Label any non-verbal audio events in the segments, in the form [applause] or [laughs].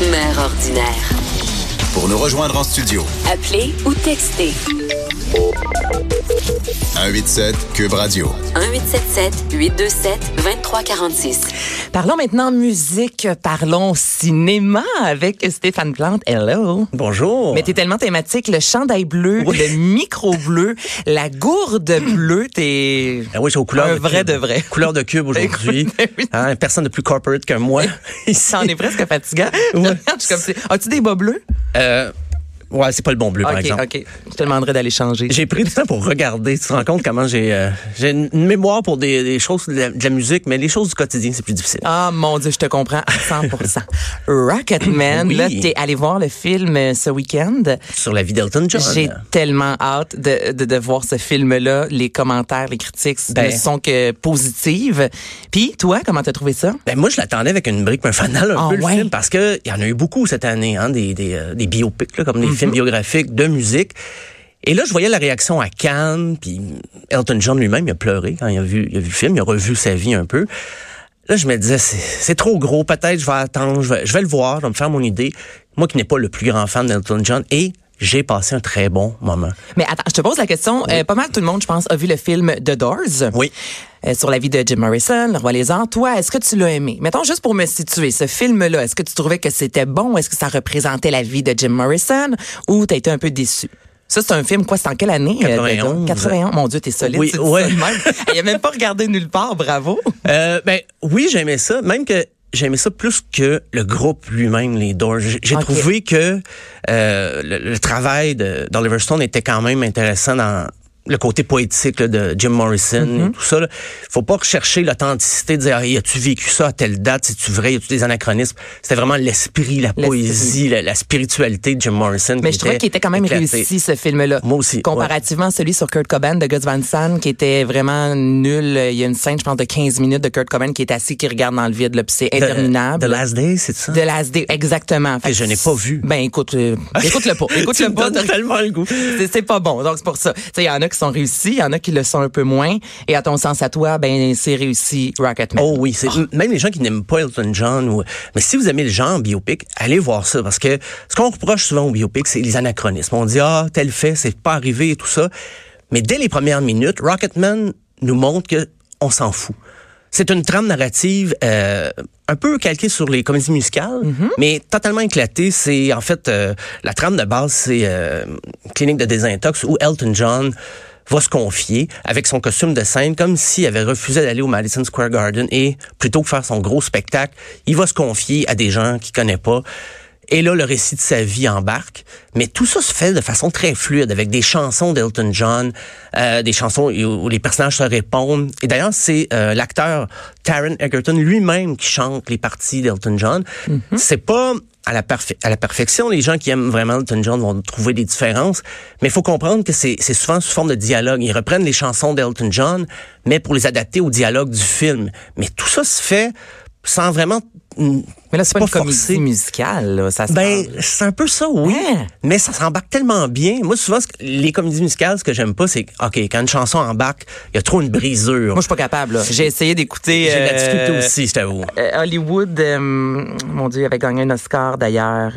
Mère ordinaire. Pour nous rejoindre en studio, Appelez ou textez 187 Cube Radio. 1877 827 2346. Parlons maintenant musique, parlons cinéma avec Stéphane Plante. Hello. Bonjour. Mais t'es tellement thématique, le chandail bleu, Oui. le micro bleu, la gourde bleue, t'es Ah oui, c'est aux couleurs un de vrai cube. de vrai. Couleur de cube aujourd'hui. [laughs] Oui. Hein, personne de plus corporate que moi. Ici. C'en est presque fatigant. Ouais. [laughs] Je suis comme, as-tu des bas bleus? Euh, ouais, c'est pas le bon bleu, par exemple. ok. Je te demanderai d'aller changer. J'ai pris du temps pour regarder. Tu te rends compte comment j'ai euh, j'ai une mémoire pour des, des choses de la, de la musique, mais les choses du quotidien, c'est plus difficile. Ah mon Dieu, je te comprends à 100%. [laughs] Rocketman, Oui. là, t'es allé voir le film euh, ce week-end. Sur la vie d'Elton John. J'ai tellement hâte de, de, de voir ce film-là. Les commentaires, les critiques Ben. ne sont que positives. Puis, toi, comment t'as trouvé ça? Ben moi, je l'attendais avec une brique, un fanal un Ah peu ouais? le film, parce que il y en a eu beaucoup cette année, hein, des, des, euh, des biopics, là, comme des Mm-hmm. Films biographiques de musique. Et là, je voyais la réaction à Cannes, puis Elton John lui-même, il a pleuré quand il a vu, il a vu le film, il a revu sa vie un peu. Là, je me disais, c'est c'est trop gros, peut-être je vais attendre, je vais, je vais le voir, je vais me faire mon idée. Moi qui n'ai pas le plus grand fan d'Elton John, et j'ai passé un très bon moment. Mais attends, je te pose la question. Euh, pas mal tout le monde, je pense, a vu le film The Doors. Oui. Euh, sur la vie de Jim Morrison, le roi lézard. Toi, est-ce que tu l'as aimé? Mettons juste pour me situer, ce film-là, est-ce que tu trouvais que c'était bon? Est-ce que ça représentait la vie de Jim Morrison? Ou t'as été un peu déçu? Ça, c'est un film, quoi, c'est en quelle année? euh, 91. 91. Mon Dieu, t'es solide. Oui, ouais. Il a même pas regardé nulle part, bravo. Euh, ben oui, j'aimais ça, même que j'aimais ça plus que le groupe lui-même, les Doors. J'ai trouvé que euh, le, le travail de d'Oliver Stone était quand même intéressant dans le côté poétique là, de Jim Morrison et tout ça. Là. Faut pas rechercher l'authenticité, dire as-tu vécu ça à telle date, c'est tu vrai, y a-tu des anachronismes? C'était vraiment l'esprit, la poésie, la, la spiritualité de Jim Morrison. Mais je trouvais qu'il était quand même éclaté. réussi, ce film-là. Moi aussi, Comparativement à celui sur Kurt Cobain de Gus Van Sant, qui était vraiment nul. Il y a une scène, je pense, de 15 minutes de Kurt Cobain qui est assis, qui regarde dans le vide, là, puis c'est The- interminable. The Last Day, c'est ça? De Last Day, exactement. Fait Que je n'ai pas vu. Ben, écoute, euh, [laughs] écoute-le pas. Tu Écoute-le me pas. le goût. C'est c'est pas bon. Donc, c'est pour ça. Tu sais, il y en a qui sont réussis, il y en a qui le sont un peu moins. Et à ton sens, à toi, ben, c'est réussi Rocketman. Oh oui, c'est même les gens qui n'aiment pas Elton John ou mais si vous aimez le genre biopic, allez voir ça parce que ce qu'on reproche souvent au biopic, c'est les anachronismes. On dit ah tel fait, c'est pas arrivé et tout ça. Mais dès les premières minutes, Rocketman nous montre que on s'en fout. C'est une trame narrative euh, un peu calquée sur les comédies musicales, mais totalement éclatée. C'est en fait euh, la trame de base, c'est euh, clinique de désintox où Elton John va se confier avec son costume de scène comme s'il avait refusé d'aller au Madison Square Garden et plutôt que faire son gros spectacle, il va se confier à des gens qu'il connaît pas. Et là, le récit de sa vie embarque. Mais tout ça se fait de façon très fluide, avec des chansons d'Elton John, euh, des chansons où les personnages se répondent. Et d'ailleurs, c'est euh, l'acteur Taron Egerton lui-même qui chante les parties d'Elton John. C'est pas à la, perfection. Les gens qui aiment vraiment Elton John vont trouver des différences. Mais il faut comprendre que c'est souvent sous forme de dialogue. Ils reprennent les chansons d'Elton John, mais pour les adapter au dialogue du film. Mais tout ça se fait sans vraiment... mm, Mais là, c'est pas, une comédie musicale, là. Ça se Ben, c'est un peu ça, oui. Hein? Mais ça s'embarque tellement bien. Moi, souvent, ce que- les comédies musicales, ce que j'aime pas, c'est OK, quand une chanson embarque, il y a trop une brisure. Moi, je suis pas capable, là. J'ai essayé d'écouter. J'ai de la difficulté euh, aussi, je t'avoue. euh, Hollywood, euh, mon Dieu, avait gagné un Oscar d'ailleurs.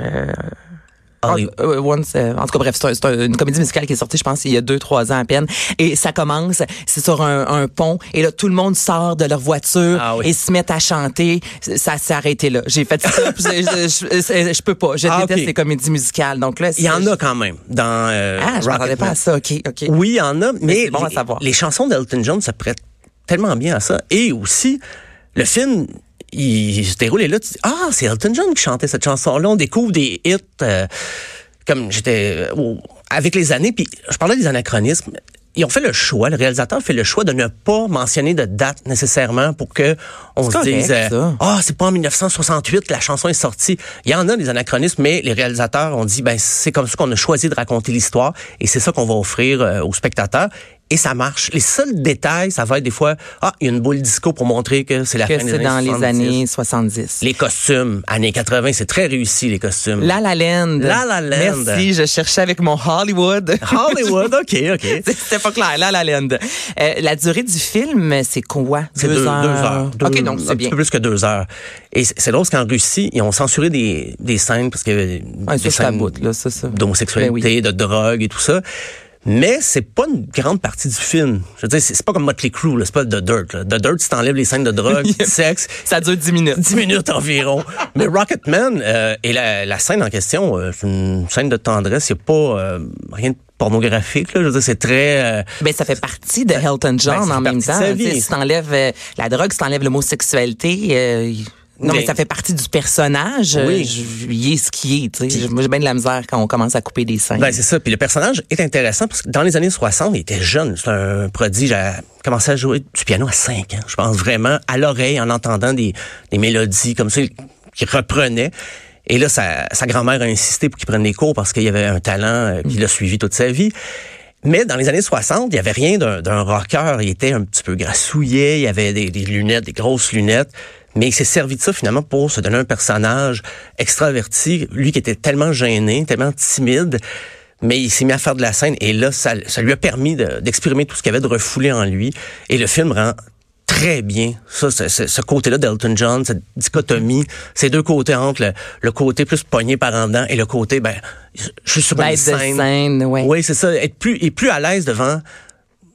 Holly- Ah, euh, Once, euh, en tout cas, bref, c'est un- c'est un- une comédie musicale qui est sortie, je pense, il y a deux, trois ans à peine. Et ça commence, c'est sur un, un pont, et là, tout le monde sort de leur voiture Ah oui. et se met à chanter. Ça s'est arrêté là. J'ai fait ça, je, je, peux pas. Je Ah, déteste ok. les comédies musicales. Donc là, Il y en a quand même dans euh, Ah, je m'attendais pas à ça. OK, OK. Oui, il y en a, mais, c'est bon à les, savoir. les chansons d'Elton John se prêtent tellement bien à ça. Et aussi, le film, il se déroule et là, tu dis, ah, c'est Elton John qui chantait cette chanson-là. On découvre des hits, euh, comme j'étais euh, avec les années. Puis je parlais des anachronismes. ils ont fait le choix, le réalisateur fait le choix de ne pas mentionner de date nécessairement pour que on se correct, dise euh, ah c'est pas en 1968 que la chanson est sortie. Il y en a des anachronismes, mais les réalisateurs ont dit ben c'est comme ça qu'on a choisi de raconter l'histoire et c'est ça qu'on va offrir euh, aux spectateurs. Et ça marche. Les seuls détails, ça va être des fois, ah, il y a une boule disco pour montrer que c'est la Que fin des c'est dans les 70. années 70. Les costumes, années 80, c'est très réussi, les costumes. La La Land. La La Land. Merci, je cherchais avec mon Hollywood. [laughs] Hollywood, OK, OK. [laughs] C'était pas clair, La La Land. Euh, la durée du film, c'est quoi? C'est deux, deux heures? Deux- OK, donc un c'est bien. petit peu plus que deux heures. Et c'est drôle qu'en Russie, ils ont censuré des, des scènes parce que Ouais, des ça, scènes bout, là, ça, ça. d'homosexualité, Ben oui. de drogue et tout ça. Mais c'est pas une grande partie du film. Je veux dire, c'est pas comme Motley Crue, c'est pas The Dirt. Là. The Dirt, si t'enlèves les scènes de drogue, [laughs] de sexe, Ça dure 10 minutes. 10 minutes environ. [laughs] Mais Rocketman euh, et la, la scène en question, euh, c'est une scène de tendresse. Il n'y a pas euh, rien de pornographique. Là. Je veux dire, c'est très... euh, Ben, ça fait partie de Elton John Ben, ça en même temps. Tu. Si t'enlèves euh, la drogue, si t'enlèves l'homosexualité, euh, non, mais Mais- ça fait partie du personnage. Euh, Oui. je- Il est ce qu'il est. tu sais. Moi, j'ai bien de la misère quand on commence à couper des scènes. Ben, c'est ça. Puis le personnage est intéressant parce que dans les années 60, il était jeune. C'est un prodige. Il a commencé à jouer du piano à 5 ans. Je pense vraiment à l'oreille en entendant des, des mélodies comme ça qu'il reprenait. Et là, sa, sa grand-mère a insisté pour qu'il prenne des cours parce qu'il y avait un talent euh, puis il l'a suivi toute sa vie. Mais dans les années 60, il y avait rien d'un d'un rocker. Il était un petit peu grassouillet. Il avait des, des lunettes, des grosses lunettes. Mais il s'est servi de ça finalement pour se donner un personnage extraverti. Lui qui était tellement gêné, tellement timide. Mais il s'est mis à faire de la scène. Et là, ça, ça lui a permis de- d'exprimer tout ce qu'il y avait de refoulé en lui. Et le film rend très bien ça, ce, côté-là d'Elton John, cette dichotomie, ces deux côtés entre le, le côté plus pogné par en dedans et le côté, ben, je suis sur une Bête de scène. scène, ouais. Oui, c'est ça. Être plus, et plus à l'aise devant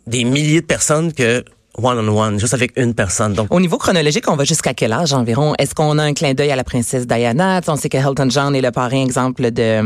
des milliers de personnes que one-on-one, juste avec une personne. Donc, Au niveau chronologique, on va jusqu'à quel âge environ? Est-ce qu'on a un clin d'œil à la princesse Diana? Tu sais, On sait que Elton John est le parrain, exemple, de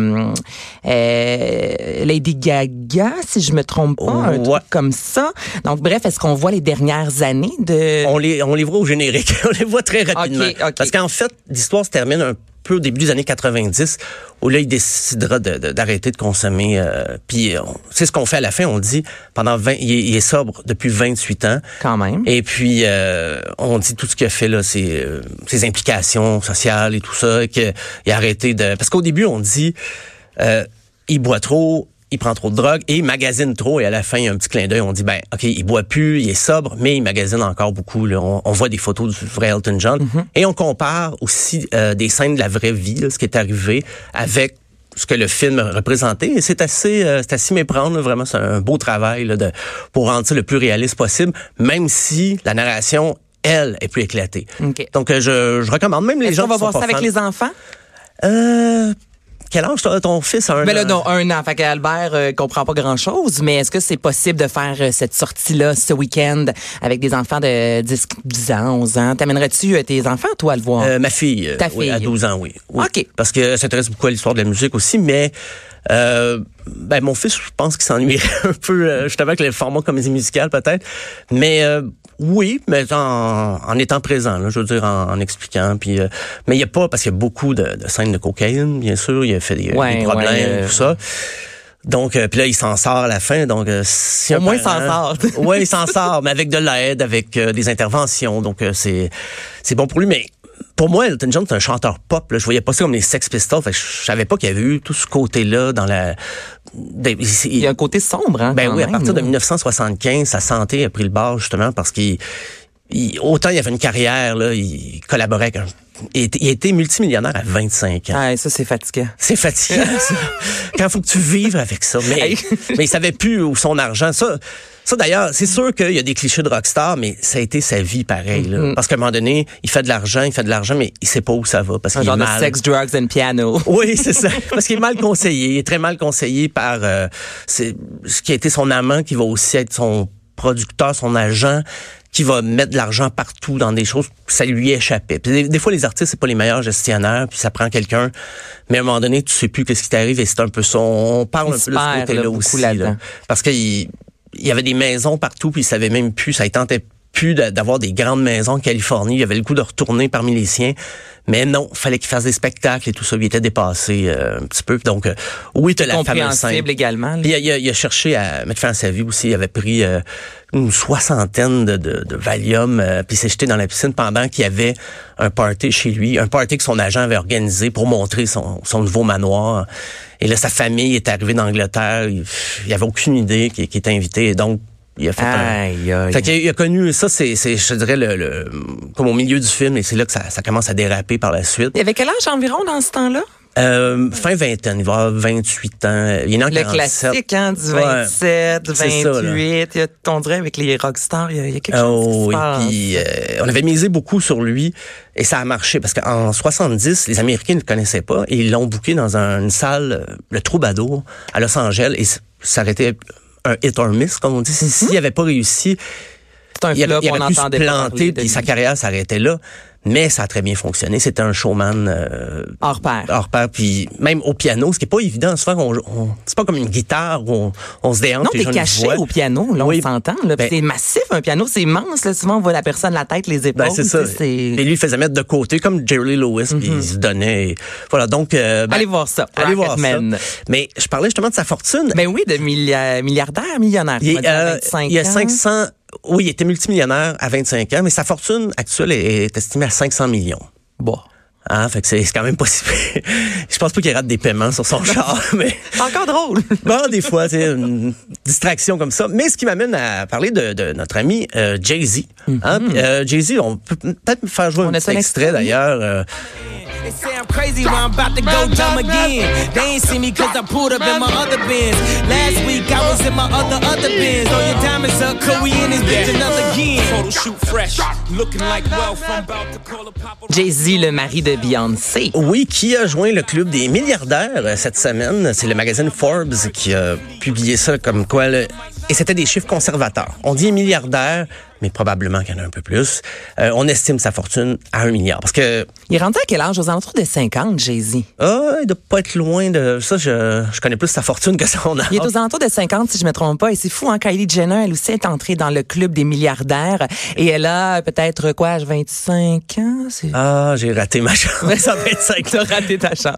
euh, Lady Gaga, si je me trompe pas, un Ouais. truc comme ça. Donc, bref, est-ce qu'on voit les dernières années de... on les, on les voit au générique. [laughs] on les voit très rapidement. Ok, ok. Parce qu'en fait, l'histoire se termine un peu au début des années 90, où là, il décidera de- de- d'arrêter de, consommer. euh, puis, on- c'est ce qu'on fait à la fin. On dit, pendant 20, il est, il est sobre depuis 28 ans. Quand même. Et puis, euh, on dit tout ce qu'il a fait, là, ses, euh, ses implications sociales et tout ça, qu'il a arrêté de... Parce qu'au début, on dit, euh, il boit trop, il prend trop de drogue et il magasine trop. Et à la fin, il y a un petit clin d'œil. On dit, ben, OK, il boit plus, il est sobre, mais il magasine encore beaucoup. Là. On, on voit des photos du vrai Elton John. Et on compare aussi euh, des scènes de la vraie vie, là, ce qui est arrivé, avec ce que le film représentait. Et c'est assez, euh, c'est assez méprendre, là, vraiment. C'est un beau travail là, de, pour rendre ça le plus réaliste possible, même si la narration, elle, est plus éclatée. Donc, euh, je, je recommande même les gens qu'on va qui sont voir ça pas avec fans. les enfants? Euh, quel âge ton, ton fils a un Ben là, an? non, un an. Fait qu'Albert euh, comprend pas grand-chose, mais est-ce que c'est possible de faire euh, cette sortie-là ce week-end avec des enfants de 10, 10 ans, 11 ans? T'amènerais-tu euh, tes enfants, toi, à le voir? Euh, ma fille, Ta oui, fille. à 12 ans, oui. Oui. OK. Parce qu'elle s'intéresse beaucoup à l'histoire de la musique aussi, mais euh, ben, mon fils, je pense qu'il s'ennuierait [laughs] un peu, euh, justement, avec le format comédie musicale, peut-être. Mais euh, oui, mais en, en étant présent, là, je veux dire, en, en expliquant. Puis, euh, mais il n'y a pas, parce qu'il y a beaucoup de, de scènes de cocaïne, bien sûr, il a fait des, Ouais, des problèmes, ouais, euh, tout ça. Donc, euh, puis là, il s'en sort à la fin. Donc, euh, si Au moins, il s'en sort. [laughs] oui, il s'en sort, mais avec de l'aide, avec euh, des interventions. Donc, euh, c'est c'est bon pour lui. Mais pour moi, Elton John, c'est un chanteur pop. Là. Je voyais pas ça comme les Sex Pistols. Fait que je savais pas qu'il y avait eu tout ce côté-là dans la... des- Il y a un côté sombre, hein? ben oui, à partir de là. 1975, sa santé a pris le bord justement parce qu'il il- autant il avait une carrière, là, il collaborait avec un... Il était, il était multimillionnaire à 25 ans. Ah, ça, c'est fatigant. C'est fatigant, [laughs] ça. Quand faut que tu vives avec ça. Mais, mais il savait plus où son argent. Ça, ça d'ailleurs, c'est sûr qu'il y a des clichés de rockstar, mais ça a été sa vie pareil. Là. Mm-hmm. Parce qu'à un moment donné, il fait de l'argent, il fait de l'argent, mais il sait pas où ça va. Parce Un genre est de sex, drugs and piano. [laughs] Oui, c'est ça. Parce qu'il est mal conseillé. Il est très mal conseillé par euh, ce qui a été son amant, qui va aussi être son producteur, son agent, qui va mettre de l'argent partout dans des choses que ça lui échappait. Puis des, des fois, les artistes, c'est pas les meilleurs gestionnaires, puis ça prend quelqu'un. Mais à un moment donné, tu sais plus qu'est-ce qui t'arrive et c'est un peu ça. On parle un peu de ce côté-là là, aussi. là. Parce qu'il il y avait des maisons partout, puis il savait même plus, ça ne tentait plus d'avoir des grandes maisons en Californie. Il avait le goût de retourner parmi les siens. Mais non, fallait qu'il fasse des spectacles et tout ça. Il était dépassé euh, un petit peu. Donc, euh, oui, tu la fameuse scène? Également. là. Puis il a, il cherché à mettre fin à sa vie aussi. Il avait pris euh, une soixantaine de, de, de Valium, euh, puis il s'est jeté dans la piscine pendant qu'il y avait un party chez lui, un party que son agent avait organisé pour montrer son, son nouveau manoir. Et là, sa famille est arrivée d'Angleterre. Il, il avait aucune idée qu'il qu'il était invité. Et donc, il a fait un... Aïe, aïe. Fait qu'il a, il a connu ça, c'est, je dirais, le, le- comme au milieu du film, et c'est là que ça, ça commence à déraper par la suite. Il avait quel âge environ dans ce temps-là? Euh, fin vingtaine, il va avoir 28 ans. Il est en Le 47. classique, hein, du Ouais. 27, C'est ça, là. 28. Il y a- on dirait avec les rockstars, il y a, il y a quelque chose Oh, qui se oui, passe. puis euh, on avait misé beaucoup sur lui et ça a marché parce qu'en 70, les Américains ne le connaissaient pas et ils l'ont booké dans un- une salle, euh, le Troubadour, à Los Angeles et ça été un hit or miss, comme on dit. Si- S'il n'avait pas réussi, un il flop, avait, on pu se planter puis sa carrière s'arrêtait là. Mais ça a très bien fonctionné. C'était un showman euh, Hors pair. hors pair, puis même au piano, ce qui est pas évident. Souvent, on, on- c'est pas comme une guitare où on, on se déhante. Non, t'es caché au piano, là, Oui. on s'entend. Là, Puis Ben- c'est massif, un piano, c'est immense. Là, souvent, on voit la personne, la tête, les épaules. Ben, c'est ça. Et lui, il faisait mettre de côté, comme Jerry Lewis, puis il se donnait. Voilà, donc... euh, ben, Allez voir ça, Allez voir ça. Mais je parlais justement de sa fortune. Ben oui, de millia- milliardaire, millionnaire. il, à euh, 25 il y a ans. 500... Oui, il était multimillionnaire à 25 ans, mais sa fortune actuelle est, est estimée à 500 millions. Bon. Hein, fait que c'est c'est quand même pas si pire. [laughs] Je pense pas qu'il rate des paiements sur son char, [laughs] mais... Encore drôle. [laughs] Bon, des fois, c'est une distraction comme ça. Mais ce qui m'amène à parler de, de notre ami euh, Jay-Z. Hein? Puis, euh, Jay-Z, on peut peut-être me faire jouer On un petit extrait d'ailleurs. euh, They say I'm crazy, but I'm about to go dumb again. They ain't see me cause I pulled up in my other Benz. Last week I was in my other, other Benz. Throw your diamonds up, cause we in this bitch another again. Photo shoot fresh, looking like wealth. I'm about to call a papa. Jay-Z, le mari de Oui, qui a joint le club des milliardaires euh, cette semaine? C'est le magazine Forbes qui a publié ça comme quoi... le- Et c'était des chiffres conservateurs. On dit milliardaire, mais probablement qu'il y en a un peu plus. Euh, on estime sa fortune à un milliard. Parce que, Il est rendu à quel âge? Aux alentours de 50, Jay-Z. ah, il doit pas être loin de... Ça, je, je connais plus sa fortune que son âge. Il est aux alentours de 50, si je me trompe pas. Et c'est fou, hein? Kylie Jenner, elle aussi est entrée dans le club des milliardaires. Et elle a peut-être, quoi, 25 ans? Ah, j'ai raté ma chance. Ça va être 5 T'as raté ta chance.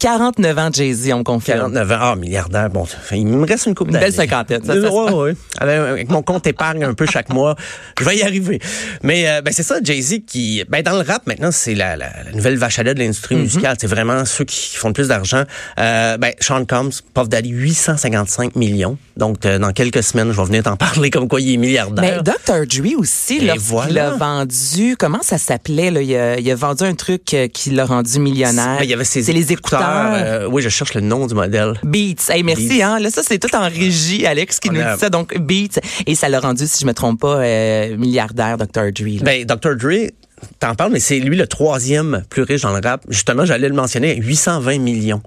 49 ans, Jay-Z, on confirme. 49 ans. Ah, milliardaire. Bon, ça il me reste une coupe Une d'années. belle cinquantaine, ça, ça Ouais, ouais. Avec, avec mon compte épargne un peu chaque mois, je vais y arriver. Mais euh, ben, c'est ça, Jay-Z qui... Ben, dans le rap, maintenant, c'est la, la, la nouvelle vache à lait de l'industrie Mm-hmm. musicale. C'est vraiment ceux qui font le plus d'argent. Euh, ben, Sean Combs, Puff Daddy, 855 millions. Donc, euh, dans quelques semaines, je vais venir t'en [laughs] parler comme quoi il est Mais milliardaire. Dr. Dre aussi, voilà. a vendu, comment ça s'appelait? Là? Il, a, il a vendu un truc qui l'a rendu millionnaire. Ben, il y avait ses C'est les écouteurs. euh, oui, je cherche le nom du modèle. Beats. Hey, merci. Beats. Hein? Là, ça, c'est tout en régie, Alex, qui On nous a- dit ça. Donc, Beats. Et ça l'a rendu, si je me trompe pas, euh, milliardaire, Dr. Dre. Ben, Dr. Dre, t'en parles, mais c'est lui le troisième plus riche dans le rap. Justement, j'allais le mentionner, 820 millions.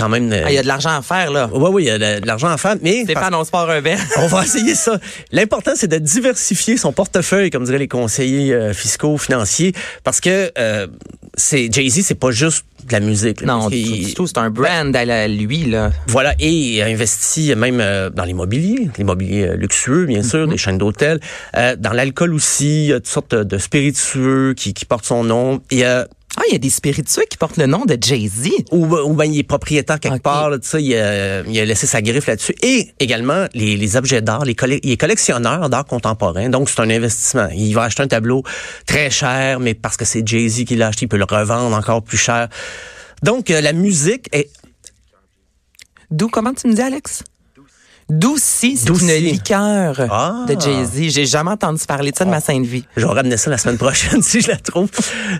Quand même. euh, Ah, il y a de l'argent à faire, là. Oui, oui, il y a de, de l'argent à faire, mais Stéphane, on se part un verre. on va essayer ça. L'important, c'est de diversifier son portefeuille, comme diraient les conseillers euh, fiscaux, financiers, parce que euh, c'est Jay-Z, c'est pas juste de la musique. là, Non, du tout. C'est un brand à la- lui, là. Voilà, et il a investi même euh, dans l'immobilier, l'immobilier luxueux, bien sûr, Mm-hmm. des chaînes d'hôtels, dans l'alcool aussi, il y a toutes sortes de spiritueux qui, qui portent son nom. Et euh, Ah, il y a des spiritueux qui portent le nom de Jay-Z. ou, ou ben, il est propriétaire quelque Ok. part, là, tu sais, il, a, il a laissé sa griffe là-dessus. Et également, les, les objets d'art, les il est collectionneur d'art contemporain, donc c'est un investissement. Il va acheter un tableau très cher, mais parce que c'est Jay-Z qui l'a acheté, il peut le revendre encore plus cher. Donc, euh, la musique est D'où, comment tu me dis, Alex? Doucy, c'est une liqueur Ah. de Jay-Z. J'ai jamais entendu parler de ça de ma sainte vie. Je vais ramener ça la semaine prochaine [laughs] si je la trouve.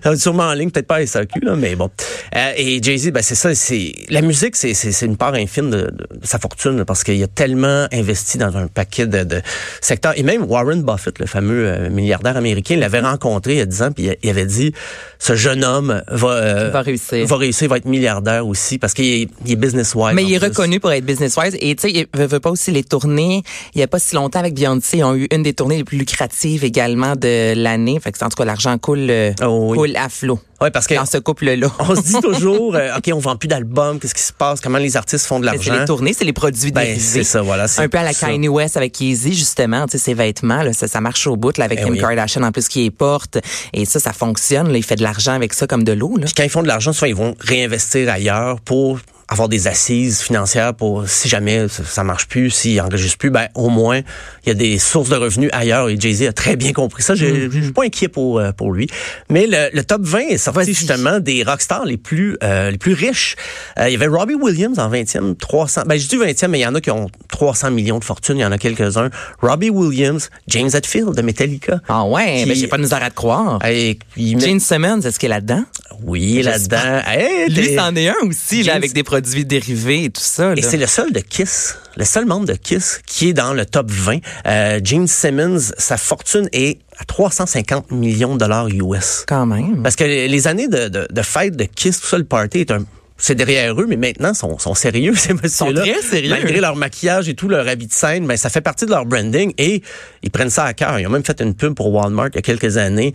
Ça va sûrement en ligne, peut-être pas à SAQ, là, mais bon. Euh, et Jay-Z, ben c'est ça, c'est la musique, c'est, c'est, c'est une part infime de, de sa fortune là, parce qu'il a tellement investi dans un paquet de, de secteurs. Et même Warren Buffett, le fameux euh, milliardaire américain, il l'avait rencontré il y a 10 ans, puis il, avait dit ce jeune homme va, euh, Va réussir. va réussir, va être milliardaire aussi parce qu'il est, il est business wise. Mais il est reconnu pour être business-wise. Et tu sais, il veut pas aussi aussi les tournées. Il y a pas si longtemps avec Beyoncé, ils ont eu une des tournées les plus lucratives également de l'année. Fait que en tout cas l'argent coule, euh, Oh oui. coule à flot. Ouais, parce que dans ce couple-là. [laughs] on se dit toujours, [laughs] euh, OK, on vend plus d'albums, qu'est-ce qui se passe, comment les artistes font de Mais C'est l'argent? les tournées, c'est les produits Ben, dérivés. c'est ça, voilà, c'est Un peu à la. Kanye West avec Yeezy, justement, tu sais, ses vêtements, là, ça, ça marche au bout, là, avec Eh Kim oui. Kardashian en plus qui les porte. Et ça, ça fonctionne, là. Il fait de l'argent avec ça comme de l'eau, quand ils font de l'argent, souvent ils vont réinvestir ailleurs pour avoir des assises financières pour si jamais ça, marche plus, s'ils enregistrent plus, ben au moins il y a des sources de revenus ailleurs et Jay-Z a très bien compris ça. Je je suis pas inquiet pour euh, pour lui. Mais le, le top 20 est sorti justement des rockstars les plus euh, les plus riches. Euh, il y avait Robbie Williams en 20e, 300 ben je dis 20e mais il y en a qui ont 300 millions de fortune, il y en a quelques-uns. Robbie Williams, James Hetfield de Metallica. Ah ouais, ben j'ai pas de misère à te croire. Et il met- Gene Simmons, est-ce qu'il est là-dedans? oui, là-dedans. Hey, Lui, c'en est un aussi, là, avec des produits dérivés et tout ça. Et c'est le seul de Kiss, le seul membre de Kiss qui est dans le top 20. Euh, Gene Simmons, sa fortune est à 350 millions de dollars US. Quand même. Parce que les années de, de, de fête de Kiss, tout ça, le party est un c'est derrière eux, mais maintenant, sont, sont sérieux, [laughs] ces messieurs-là. très sérieux. Malgré leur maquillage et tout, leur habit de scène, ben, ça fait partie de leur branding et ils prennent ça à cœur. Ils ont même fait une pub pour Walmart il y a quelques années.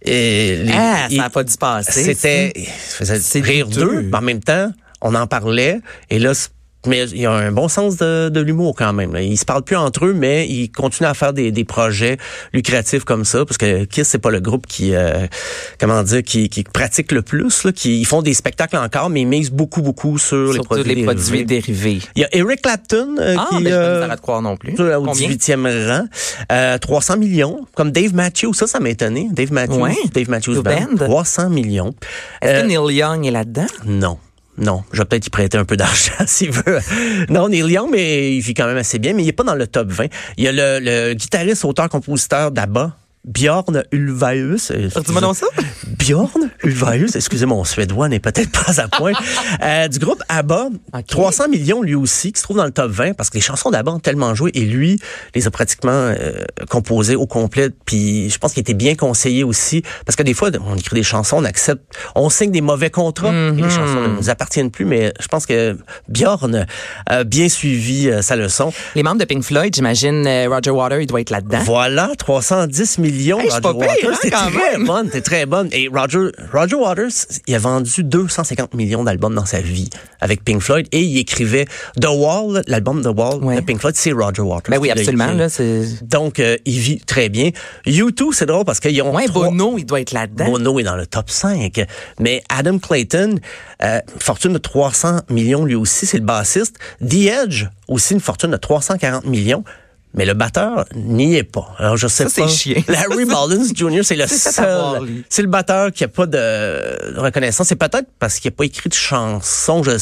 Et les- Ah, ça n'a pas dû passer. c'était, ça faisait C'est rire d'eux, mais en même temps, on en parlait, et là, mais il y a un bon sens de, de l'humour quand même. là. Ils se parlent plus entre eux, mais ils continuent à faire des, des projets lucratifs comme ça, parce que Kiss c'est pas le groupe qui, euh, comment dire, qui, qui pratique le plus. Là, qui ils font des spectacles encore, mais ils misent beaucoup beaucoup sur les Surtout produits les produits dérivés. dérivés. Il y a Eric Clapton euh, Ah, qui de euh, croire non plus. au Combien? 18e rang, euh, 300 millions, comme Dave Matthews, ça, ça m'a étonné. Dave Matthews, Ouais. Dave Matthews The Band, Band? 300 millions. Est-ce Euh, que Neil Young est là-dedans? non. Non, je vais peut-être y prêter un peu d'argent [laughs] s'il veut. Non, Neil Young, mais il vit quand même assez bien, mais il est pas dans le top 20. Il y a le, guitariste, auteur, compositeur d'ABBA, Bjorn Ulvaeus. Dis-moi donc ça? Bjorn Ulvaeus, excusez mon suédois n'est peut-être [laughs] pas à point, euh, du groupe ABBA, Ok. 300 millions lui aussi, qui se trouve dans le top 20 parce que les chansons d'ABBA ont tellement joué et lui les a pratiquement euh, composées au complet. Puis je pense qu'il était bien conseillé aussi parce que des fois on écrit des chansons, on accepte, on signe des mauvais contrats et les chansons ne nous appartiennent plus. Mais je pense que Bjorn a bien suivi euh, sa leçon. Les membres de Pink Floyd, j'imagine euh, Roger Water, il doit être là-dedans. Voilà, 310 millions. Hey, Roger Waters. hein, T'es très bonne, t'es très bonne. Et Roger, Roger Waters, il a vendu 250 millions d'albums dans sa vie avec Pink Floyd et il écrivait The Wall, l'album The Wall Ouais. de Pink Floyd, c'est Roger Waters. Ben oui, absolument. Là. Donc, euh, il vit très bien. U2, c'est drôle parce qu'ils ont Ouais, trois- Bono, il doit être là-dedans. Bono est dans le top 5. Mais Adam Clayton, euh, fortune de 300 millions lui aussi, c'est le bassiste. The Edge, aussi une fortune de 340 millions. Mais le batteur n'y est pas. Alors, je sais Ça, c'est pas. chiant. [laughs] Larry Mullins Jr., c'est le seul. C'est le batteur qui a pas de reconnaissance. C'est peut-être parce qu'il n'a pas écrit de chanson. Je,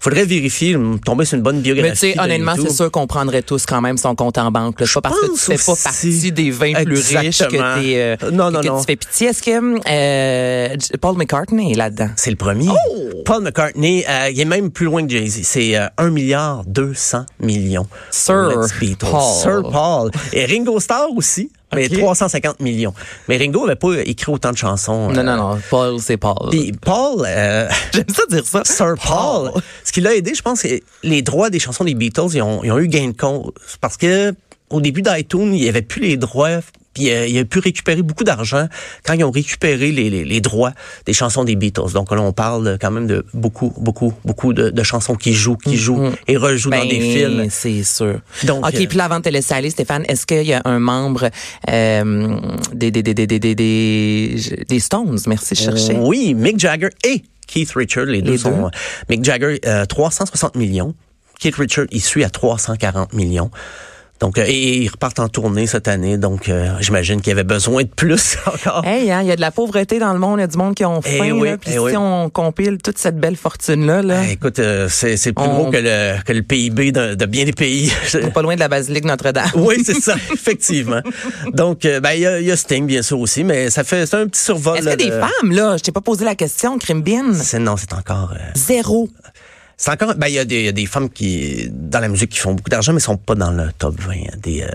faudrait vérifier, tomber sur une bonne biographie. Mais tu sais, honnêtement, c'est sûr qu'on prendrait tous quand même son compte en banque. là. C'est pas parce que tu fais pas partie des 20 plus riches que, t'es, euh, Non, non, que non. tu fais pitié. Est-ce que euh, Paul McCartney est là-dedans? C'est le premier. Oh! Paul McCartney, euh, il est même plus loin que Jay-Z. C'est euh, 1 milliard 200 millions. Sir. Paul. Sir Paul. Et Ringo Starr aussi, mais Ok. 350 millions. Mais Ringo avait pas écrit autant de chansons. Non, euh, non, non. Paul, c'est Paul. Puis Paul, euh, [laughs] J'aime ça dire ça. Sir Paul, ce qui l'a aidé, je pense, c'est les droits des chansons des Beatles, ils ont, ils ont eu gain de cause. Parce que au début d'iTunes, il n'y avait plus les droits. Puis euh, il a pu récupérer beaucoup d'argent quand ils ont récupéré les, les, les, droits des chansons des Beatles. Donc là, on parle quand même de beaucoup, beaucoup, beaucoup de, chansons qui jouent, qui mm-hmm. jouent et rejouent dans des ben, films. C'est sûr. Donc, ok, euh, puis là, avant de te laisser aller, Stéphane, est-ce qu'il y a un membre euh, des, des, des, des, des, des, Stones, merci de chercher. Euh, oui, Mick Jagger et Keith Richard, les, deux, deux, sont... Euh, Mick Jagger, euh, 360 millions. Keith Richard, il suit à 340 millions. Donc, euh, et ils repartent en tournée cette année. Donc, euh, j'imagine qu'il y avait besoin de plus [laughs] encore. Hey, hein, il y a de la pauvreté dans le monde, il y a du monde qui ont Eh faim. oui, là, Puis eh si oui. on compile toute cette belle fortune-là, là, Eh, écoute, euh, c'est c'est plus On- gros que le, que le PIB de, de bien des pays. [laughs] pas loin de la basilique Notre-Dame. oui, c'est ça, [laughs] effectivement. Donc, euh, ben, il y, a- y a Sting, bien sûr, aussi, mais ça fait c'est un petit survol. Est-ce là, que des de- femmes, là, je t'ai pas posé la question, Crimbin? C'est- Non, c'est encore... euh, Zéro. C'est encore, ben, il y, a des- il y a des femmes qui, dans la musique, qui font beaucoup d'argent, mais sont pas dans le top 20 des, euh,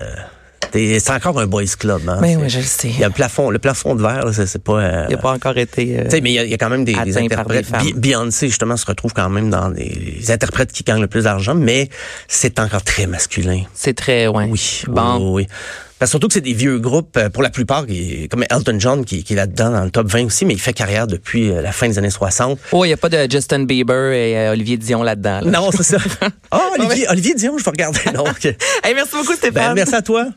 C'est c'est encore un boys club. Hein? Ben oui, je le sais. Il y a le plafond, le plafond de verre, c'est pas. euh, Il n'a pas encore été. euh, tu sais, mais il y, a- il y a quand même des, des des interprètes. Beyoncé, justement, se retrouve quand même dans les interprètes qui gagnent le plus d'argent, mais c'est encore très masculin. c'est très, ouais. Oui, Bon. oui, oui. Parce surtout que c'est des vieux groupes, euh, pour la plupart, comme Elton John, qui, qui est là-dedans dans le top 20 aussi, mais il fait carrière depuis euh, la fin des années 60. Oh, il n'y a pas de Justin Bieber et euh, Olivier Dion là-dedans. là. Non, c'est ça. [laughs] Ah, Olivier, Olivier Dion, je vais regarder. [laughs] Hey, merci beaucoup, Stéphane. Ben, merci à toi.